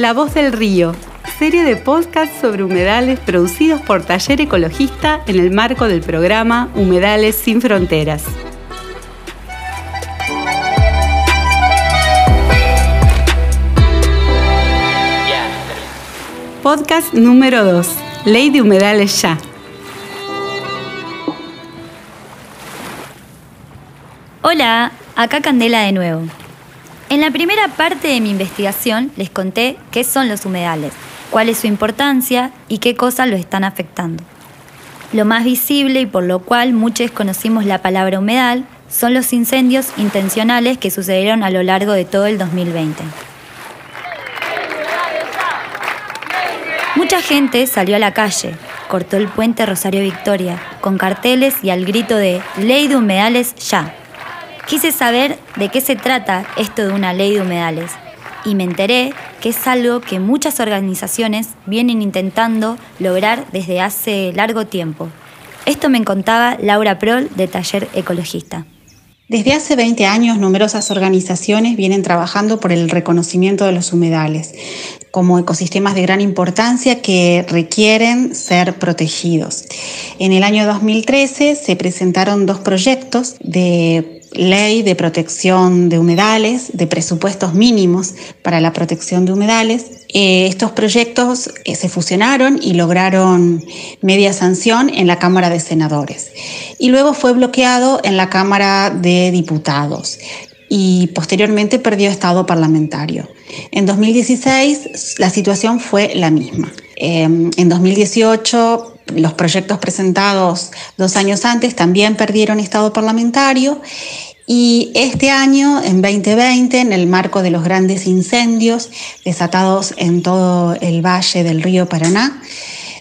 La Voz del Río, serie de podcast sobre humedales producidos por Taller Ecologista en el marco del programa Humedales sin Fronteras. Podcast número 2. Ley de Humedales Ya. Hola, acá Candela de nuevo. En la primera parte de mi investigación les conté qué son los humedales, cuál es su importancia y qué cosas lo están afectando. Lo más visible y por lo cual muchos conocimos la palabra humedal son los incendios intencionales que sucedieron a lo largo de todo el 2020. Mucha gente salió a la calle, cortó el puente Rosario Victoria con carteles y al grito de Ley de humedales ya. Quise saber de qué se trata esto de una ley de humedales y me enteré que es algo que muchas organizaciones vienen intentando lograr desde hace largo tiempo. Esto me contaba Laura Prol de Taller Ecologista. Desde hace 20 años, numerosas organizaciones vienen trabajando por el reconocimiento de los humedales como ecosistemas de gran importancia que requieren ser protegidos. En el año 2013 se presentaron dos proyectos de ley de protección de humedales, de presupuestos mínimos para la protección de humedales. Eh, estos proyectos eh, se fusionaron y lograron media sanción en la Cámara de Senadores y luego fue bloqueado en la Cámara de Diputados y posteriormente perdió estado parlamentario. En 2016 la situación fue la misma. Em, en 2018 los proyectos presentados dos años antes también perdieron estado parlamentario. Y este año, en 2020, en el marco de los grandes incendios desatados en todo el valle del río Paraná,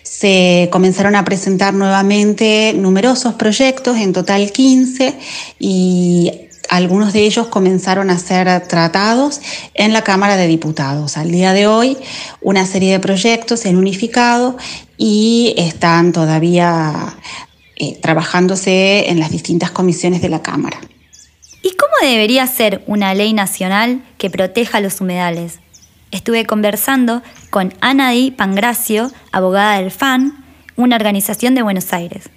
se comenzaron a presentar nuevamente numerosos proyectos, en total 15, y algunos de ellos comenzaron a ser tratados en la Cámara de Diputados. Al día de hoy, una serie de proyectos se han unificado y están todavía eh, trabajándose en las distintas comisiones de la Cámara. ¿Y cómo debería ser una ley nacional que proteja los humedales? Estuve conversando con Anadi Pangracio, abogada del FAN, una organización de Buenos Aires.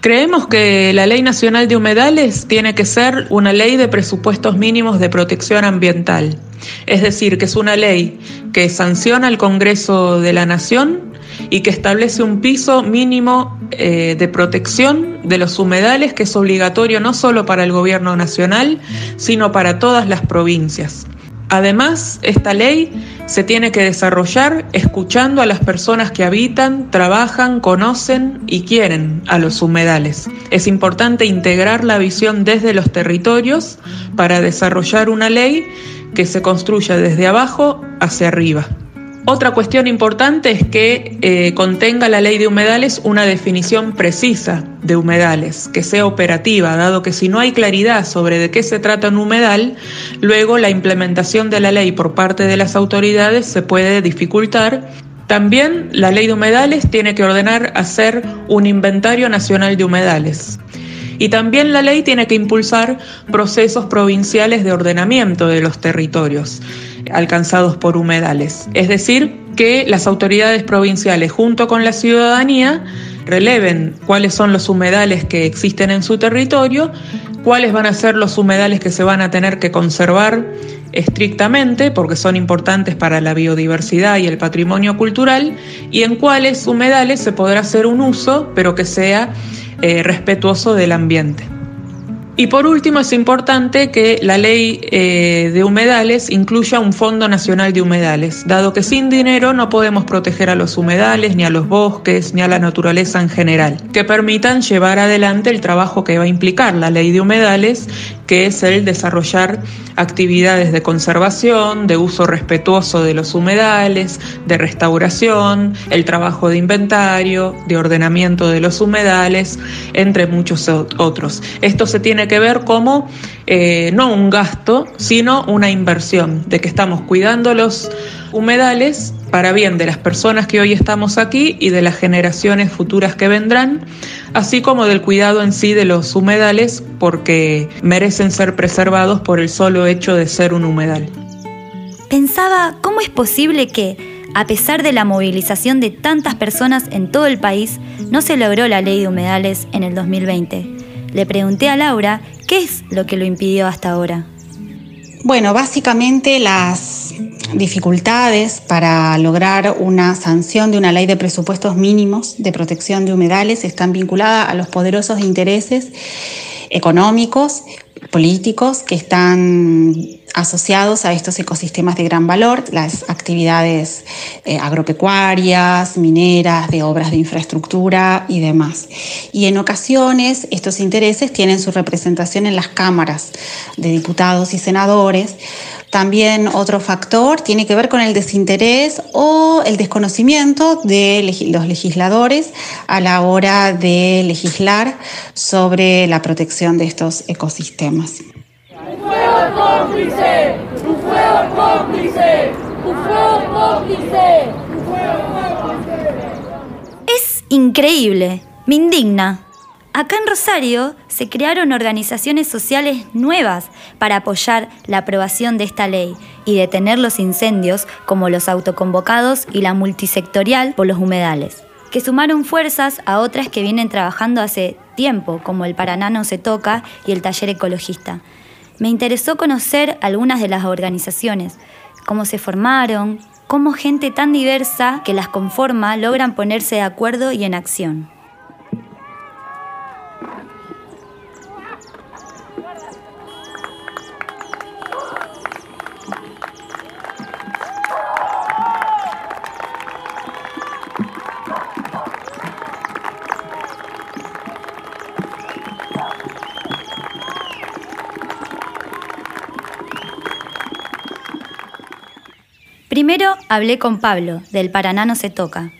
Creemos que la Ley Nacional de Humedales tiene que ser una ley de presupuestos mínimos de protección ambiental. Es decir, que es una ley que sanciona al Congreso de la Nación y que establece un piso mínimo eh, de protección de los humedales que es obligatorio no solo para el gobierno nacional, sino para todas las provincias. Además, esta ley se tiene que desarrollar escuchando a las personas que habitan, trabajan, conocen y quieren a los humedales. Es importante integrar la visión desde los territorios para desarrollar una ley que se construya desde abajo hacia arriba. Otra cuestión importante es que eh, contenga la ley de humedales una definición precisa de humedales, que sea operativa, dado que si no hay claridad sobre de qué se trata un humedal, luego la implementación de la ley por parte de las autoridades se puede dificultar. También la ley de humedales tiene que ordenar hacer un inventario nacional de humedales. Y también la ley tiene que impulsar procesos provinciales de ordenamiento de los territorios alcanzados por humedales. Es decir, que las autoridades provinciales junto con la ciudadanía releven cuáles son los humedales que existen en su territorio, cuáles van a ser los humedales que se van a tener que conservar estrictamente porque son importantes para la biodiversidad y el patrimonio cultural y en cuáles humedales se podrá hacer un uso pero que sea eh, respetuoso del ambiente. Y por último, es importante que la ley eh, de humedales incluya un Fondo Nacional de Humedales, dado que sin dinero no podemos proteger a los humedales, ni a los bosques, ni a la naturaleza en general, que permitan llevar adelante el trabajo que va a implicar la ley de humedales, que es el desarrollar actividades de conservación, de uso respetuoso de los humedales, de restauración, el trabajo de inventario, de ordenamiento de los humedales, entre muchos otros. Esto se tiene que ver como eh, no un gasto, sino una inversión, de que estamos cuidando los humedales para bien de las personas que hoy estamos aquí y de las generaciones futuras que vendrán, así como del cuidado en sí de los humedales porque merecen ser preservados por el solo hecho de ser un humedal. Pensaba cómo es posible que, a pesar de la movilización de tantas personas en todo el país, no se logró la ley de humedales en el 2020. Le pregunté a Laura qué es lo que lo impidió hasta ahora. Bueno, básicamente las dificultades para lograr una sanción de una ley de presupuestos mínimos de protección de humedales están vinculadas a los poderosos intereses económicos, políticos que están asociados a estos ecosistemas de gran valor, las actividades eh, agropecuarias, mineras, de obras de infraestructura y demás. Y en ocasiones estos intereses tienen su representación en las cámaras de diputados y senadores. También otro factor tiene que ver con el desinterés o el desconocimiento de los legisladores a la hora de legislar sobre la protección de estos ecosistemas cómplice, un fuego cómplice, fuego cómplice, fuego cómplice. Es increíble, me indigna. Acá en Rosario se crearon organizaciones sociales nuevas para apoyar la aprobación de esta ley y detener los incendios como los autoconvocados y la multisectorial por los humedales, que sumaron fuerzas a otras que vienen trabajando hace tiempo, como el Paraná no se toca y el Taller Ecologista me interesó conocer algunas de las organizaciones, cómo se formaron, cómo gente tan diversa que las conforma logran ponerse de acuerdo y en acción. Hablé con Pablo, del Paraná no se toca.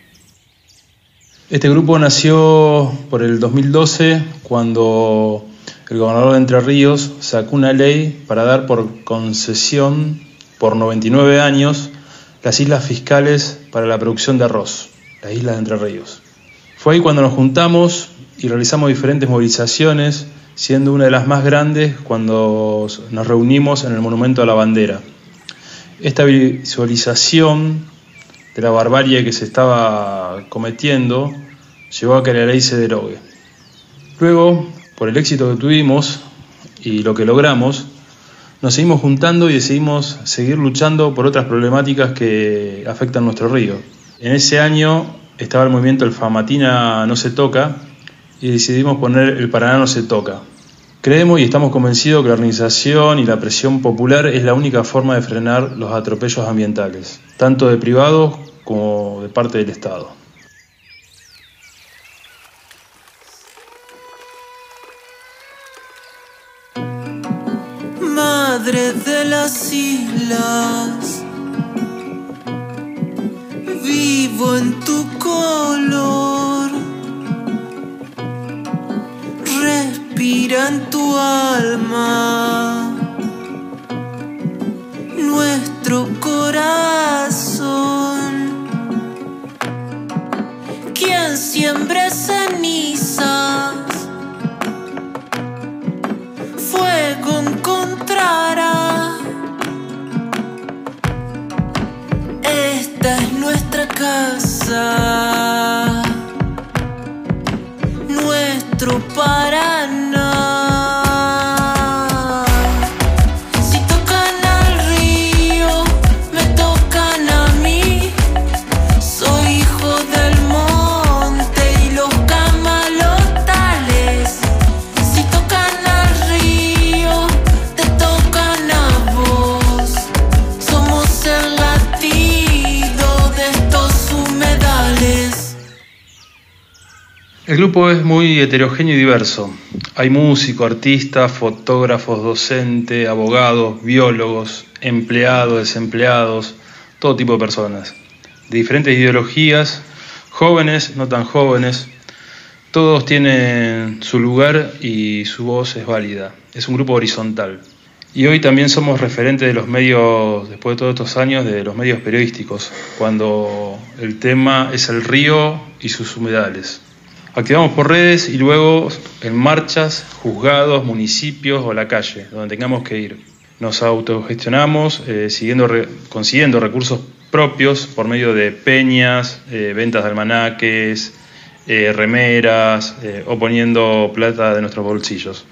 Este grupo nació por el 2012 cuando el gobernador de Entre Ríos sacó una ley para dar por concesión por 99 años las islas fiscales para la producción de arroz, las islas de Entre Ríos. Fue ahí cuando nos juntamos y realizamos diferentes movilizaciones, siendo una de las más grandes cuando nos reunimos en el Monumento a la Bandera. Esta visualización de la barbarie que se estaba cometiendo llevó a que la ley se derogue. Luego, por el éxito que tuvimos y lo que logramos, nos seguimos juntando y decidimos seguir luchando por otras problemáticas que afectan nuestro río. En ese año estaba el movimiento El Famatina no se toca y decidimos poner El Paraná no se toca. Creemos y estamos convencidos que la organización y la presión popular es la única forma de frenar los atropellos ambientales, tanto de privados como de parte del Estado. Madre de las islas, vivo en tu color en tu alma grupo es muy heterogéneo y diverso. Hay músicos, artistas, fotógrafos, docentes, abogados, biólogos, empleados, desempleados, todo tipo de personas, de diferentes ideologías, jóvenes, no tan jóvenes, Todos tienen su lugar y su voz es válida. Es un grupo horizontal. Y hoy también somos referentes de los medios, después de todos estos años, de los medios periodísticos, cuando el tema es el río y sus humedales. Activamos por redes y luego en marchas, juzgados, municipios o la calle, donde tengamos que ir. Nos autogestionamos eh, siguiendo, consiguiendo recursos propios por medio de peñas, eh, ventas de almanaques, eh, remeras o poniendo plata de nuestros bolsillos.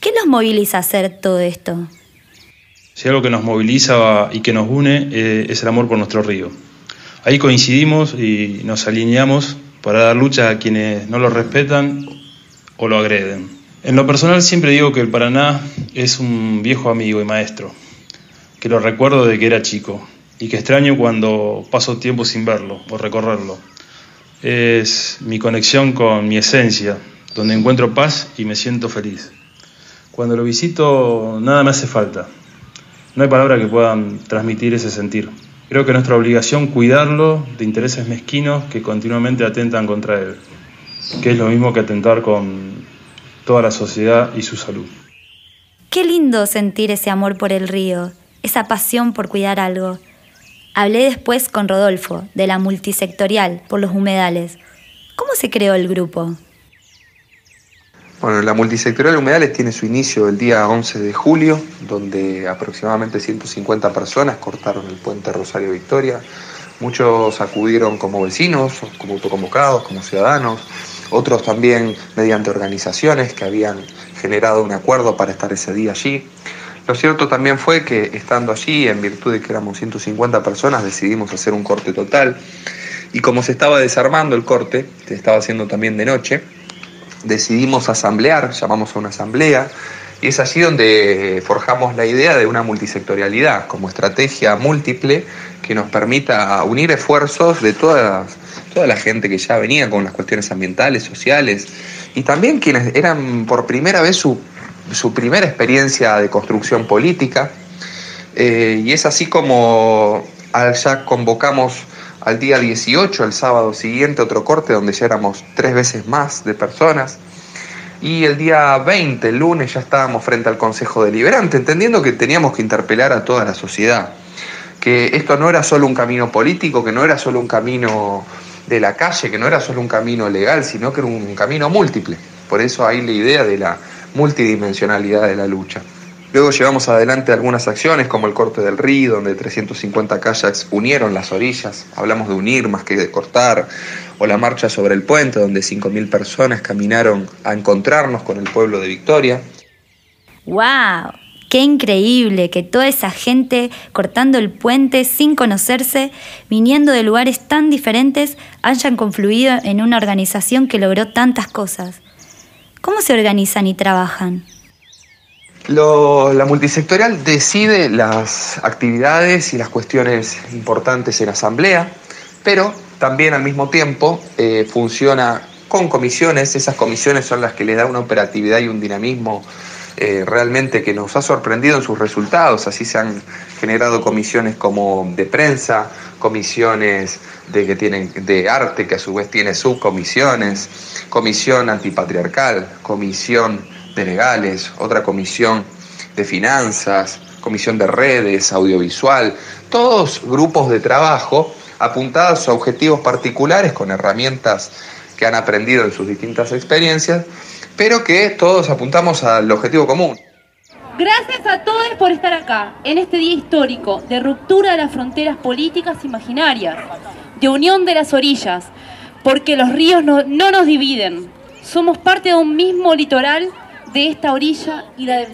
¿Qué nos moviliza a hacer todo esto? Si algo que nos moviliza y que nos une es el amor por nuestro río. Ahí coincidimos y nos alineamos para dar lucha a quienes no lo respetan o lo agreden. En lo personal siempre digo que el Paraná es un viejo amigo y maestro, que lo recuerdo de que era chico y que extraño cuando paso tiempo sin verlo o recorrerlo. Es mi conexión con mi esencia, donde encuentro paz y me siento feliz. Cuando lo visito nada me hace falta. No hay palabras que puedan transmitir ese sentir. Creo que es nuestra obligación cuidarlo de intereses mezquinos que continuamente atentan contra él, que es lo mismo que atentar con toda la sociedad y su salud. Qué lindo sentir ese amor por el río, esa pasión por cuidar algo. Hablé después con Rodolfo, de la multisectorial por los humedales. ¿Cómo se creó el grupo? Bueno, la multisectorial Humedales tiene su inicio el día 11 de julio, donde aproximadamente 150 personas cortaron el puente Rosario Victoria. Muchos acudieron como vecinos, como autoconvocados, como ciudadanos, otros también mediante organizaciones que habían generado un acuerdo para estar ese día allí. Lo cierto también fue que estando allí, en virtud de que éramos 150 personas, decidimos hacer un corte total. Y como se estaba desarmando el corte, se estaba haciendo también de noche, decidimos asamblear, llamamos a una asamblea, y es allí donde forjamos la idea de una multisectorialidad como estrategia múltiple que nos permita unir esfuerzos de toda, toda la gente que ya venía con las cuestiones ambientales, sociales, y también quienes eran por primera vez su, primera experiencia de construcción política. Eh, y es así como ya convocamos al día 18, el sábado siguiente, otro corte donde ya éramos tres veces más de personas. Y el día 20, el lunes, ya estábamos frente al Consejo Deliberante, entendiendo que teníamos que interpelar a toda la sociedad. Que esto no era solo un camino político, que no era solo un camino de la calle, que no era solo un camino legal, sino que era un camino múltiple. Por eso hay la idea de la multidimensionalidad de la lucha. Luego llevamos adelante algunas acciones como el corte del río, donde 350 kayaks unieron las orillas, hablamos de unir más que de cortar, o la marcha sobre el puente, donde 5.000 personas caminaron a encontrarnos con el pueblo de Victoria. ¡Wow! Qué increíble que toda esa gente cortando el puente sin conocerse, viniendo de lugares tan diferentes, hayan confluido en una organización que logró tantas cosas. ¿Cómo se organizan y trabajan? La multisectorial decide las actividades y las cuestiones importantes en asamblea, pero también al mismo tiempo eh, funciona con comisiones. Esas comisiones son las que le dan una operatividad y un dinamismo eh, realmente que nos ha sorprendido en sus resultados. Así se han generado comisiones como de prensa, comisiones de, que tienen, de arte, que a su vez tiene subcomisiones, comisión antipatriarcal, comisión de legales, otra comisión de finanzas, comisión de redes, audiovisual, todos grupos de trabajo apuntados a objetivos particulares con herramientas que han aprendido en sus distintas experiencias, pero que todos apuntamos al objetivo común. Gracias a todos por estar acá, en este día histórico de ruptura de las fronteras políticas imaginarias, de unión de las orillas, porque los ríos no, no nos dividen, somos parte de un mismo litoral de esta orilla y la del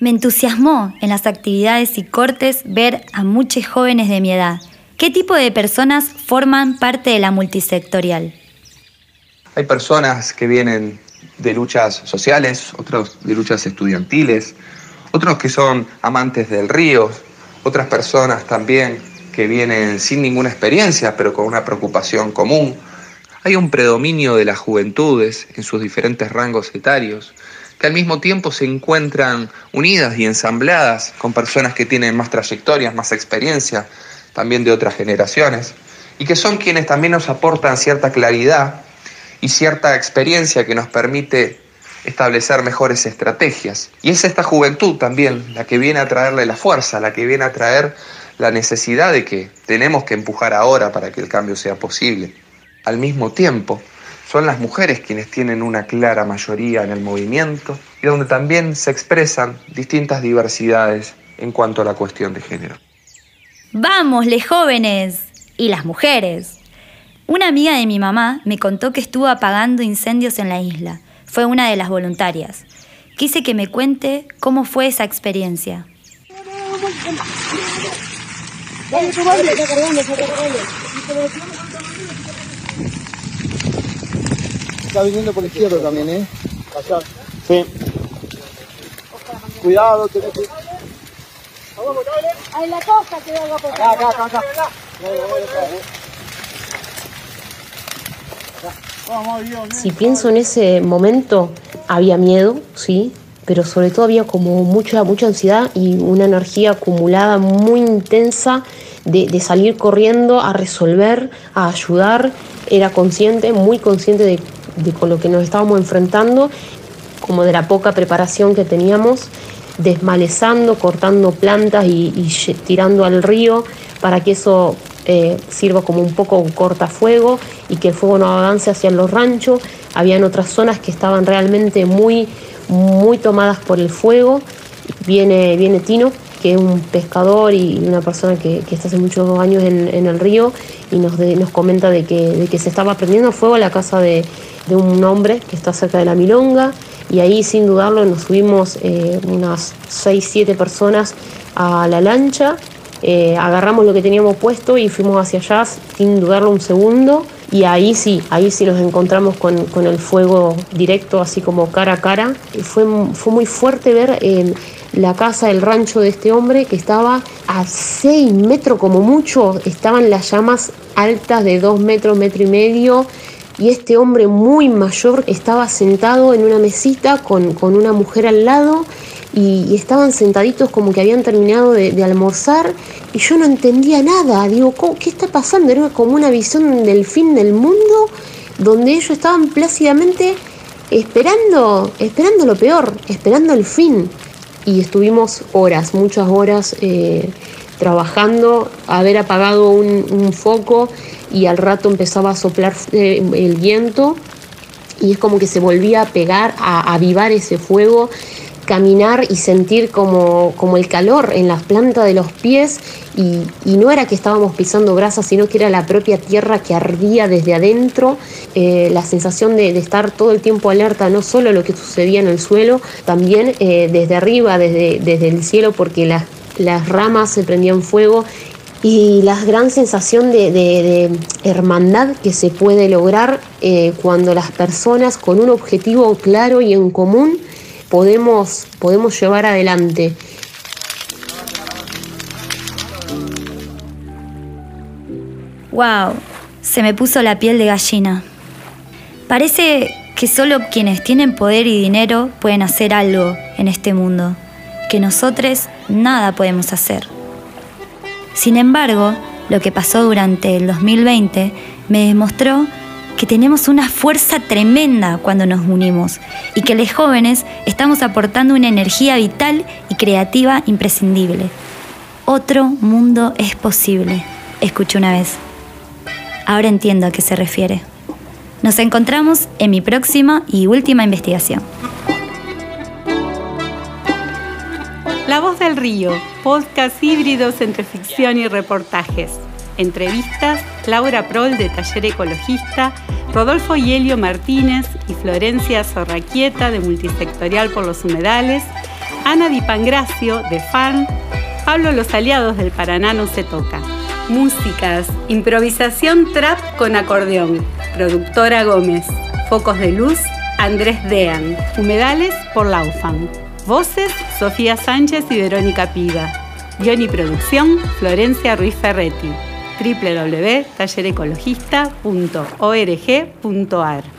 Me entusiasmó en las actividades y cortes ver a muchos jóvenes de mi edad. ¿Qué tipo de personas forman parte de la multisectorial? Hay personas que vienen de luchas sociales, otros de luchas estudiantiles, otros que son amantes del río, otras personas también que vienen sin ninguna experiencia, pero con una preocupación común, hay un predominio de las juventudes en sus diferentes rangos etarios, que al mismo tiempo se encuentran unidas y ensambladas con personas que tienen más trayectorias, más experiencia, también de otras generaciones. y que son quienes también nos aportan cierta claridad y cierta experiencia que nos permite establecer mejores estrategias. Y es esta juventud también la que viene a traerle la fuerza, la que viene a traer la necesidad de que tenemos que empujar ahora para que el cambio sea posible. Al mismo tiempo, son las mujeres quienes tienen una clara mayoría en el movimiento y donde también se expresan distintas diversidades en cuanto a la cuestión de género. ¡Vamos, les jóvenes! Y las mujeres. Una amiga de mi mamá me contó que estuvo apagando incendios en la isla. Fue una de las voluntarias. Quise que me cuente cómo fue esa experiencia. Está viniendo por la izquierda también, ¿eh? Allá. Sí. Cuidado, tenés que... Ahí la costa que venga por acá. Acá, acá, acá. Si pienso en ese momento, había miedo, sí, pero sobre todo había como mucha, mucha ansiedad y una energía acumulada muy intensa de, de salir corriendo a resolver, a ayudar. Era consciente, muy consciente de de con lo que nos estábamos enfrentando, como de la poca preparación que teníamos, desmalezando, cortando plantas y, tirando al río para que eso eh, sirva como un poco un cortafuego y que el fuego no avance hacia los ranchos. Habían otras zonas que estaban realmente muy, muy tomadas por el fuego. Viene, viene Tino, que es un pescador y una persona que, está hace muchos años en, el río y nos, nos comenta de que, de que se estaba prendiendo fuego a la casa de, de un hombre que está cerca de la Milonga y ahí sin dudarlo nos subimos eh, unas 6, 7 personas a la lancha, eh, agarramos lo que teníamos puesto y fuimos hacia allá sin dudarlo un segundo y ahí sí, ahí sí nos encontramos con, el fuego directo, así como cara a cara. Fue, fue muy fuerte ver eh, la casa, el rancho de este hombre que estaba a 6 metros como mucho, estaban las llamas altas de 2 metros, metro y medio y este hombre muy mayor estaba sentado en una mesita con, una mujer al lado y, estaban sentaditos como que habían terminado de, almorzar y yo no entendía nada. Digo, ¿qué está pasando? Era como una visión del fin del mundo donde ellos estaban plácidamente esperando, esperando lo peor, esperando el fin. Y estuvimos horas, muchas horas eh, trabajando, haber apagado un foco y al rato empezaba a soplar eh, el viento. Y es como que se volvía a pegar, a avivar ese fuego, caminar y sentir como, como el calor en las plantas de los pies. Y, no era que estábamos pisando brasa, sino que era la propia tierra que ardía desde adentro, eh, la sensación de, estar todo el tiempo alerta, no solo lo que sucedía en el suelo, también eh, desde arriba, desde, desde el cielo, porque las, las ramas se prendían fuego y la gran sensación de, hermandad que se puede lograr eh, cuando las personas con un objetivo claro y en común podemos, podemos llevar adelante. ¡Wow! Se me puso la piel de gallina. Parece que solo quienes tienen poder y dinero pueden hacer algo en este mundo, que nosotros nada podemos hacer. Sin embargo, lo que pasó durante el 2020 me demostró que tenemos una fuerza tremenda cuando nos unimos y que los jóvenes estamos aportando una energía vital y creativa imprescindible. Otro mundo es posible, escuché una vez. Ahora entiendo a qué se refiere. Nos encontramos en mi próxima y última investigación. La Voz del Río, podcast híbridos entre ficción y reportajes. Entrevistas, Laura Prol de Taller Ecologista, Rodolfo Yelio Martínez y Florencia Zorraquieta de Multisectorial por los Humedales, Ana Di Pangracio de FARN, Pablo Los Aliados del Paraná no se toca. Músicas, improvisación trap con acordeón, productora Gómez, Focos de Luz, Andrés Dean, Humedales por Laufan. Voces, Sofía Sánchez y Verónica Piga. Guión y producción, Florencia Ruiz Ferretti. www.tallerecologista.org.ar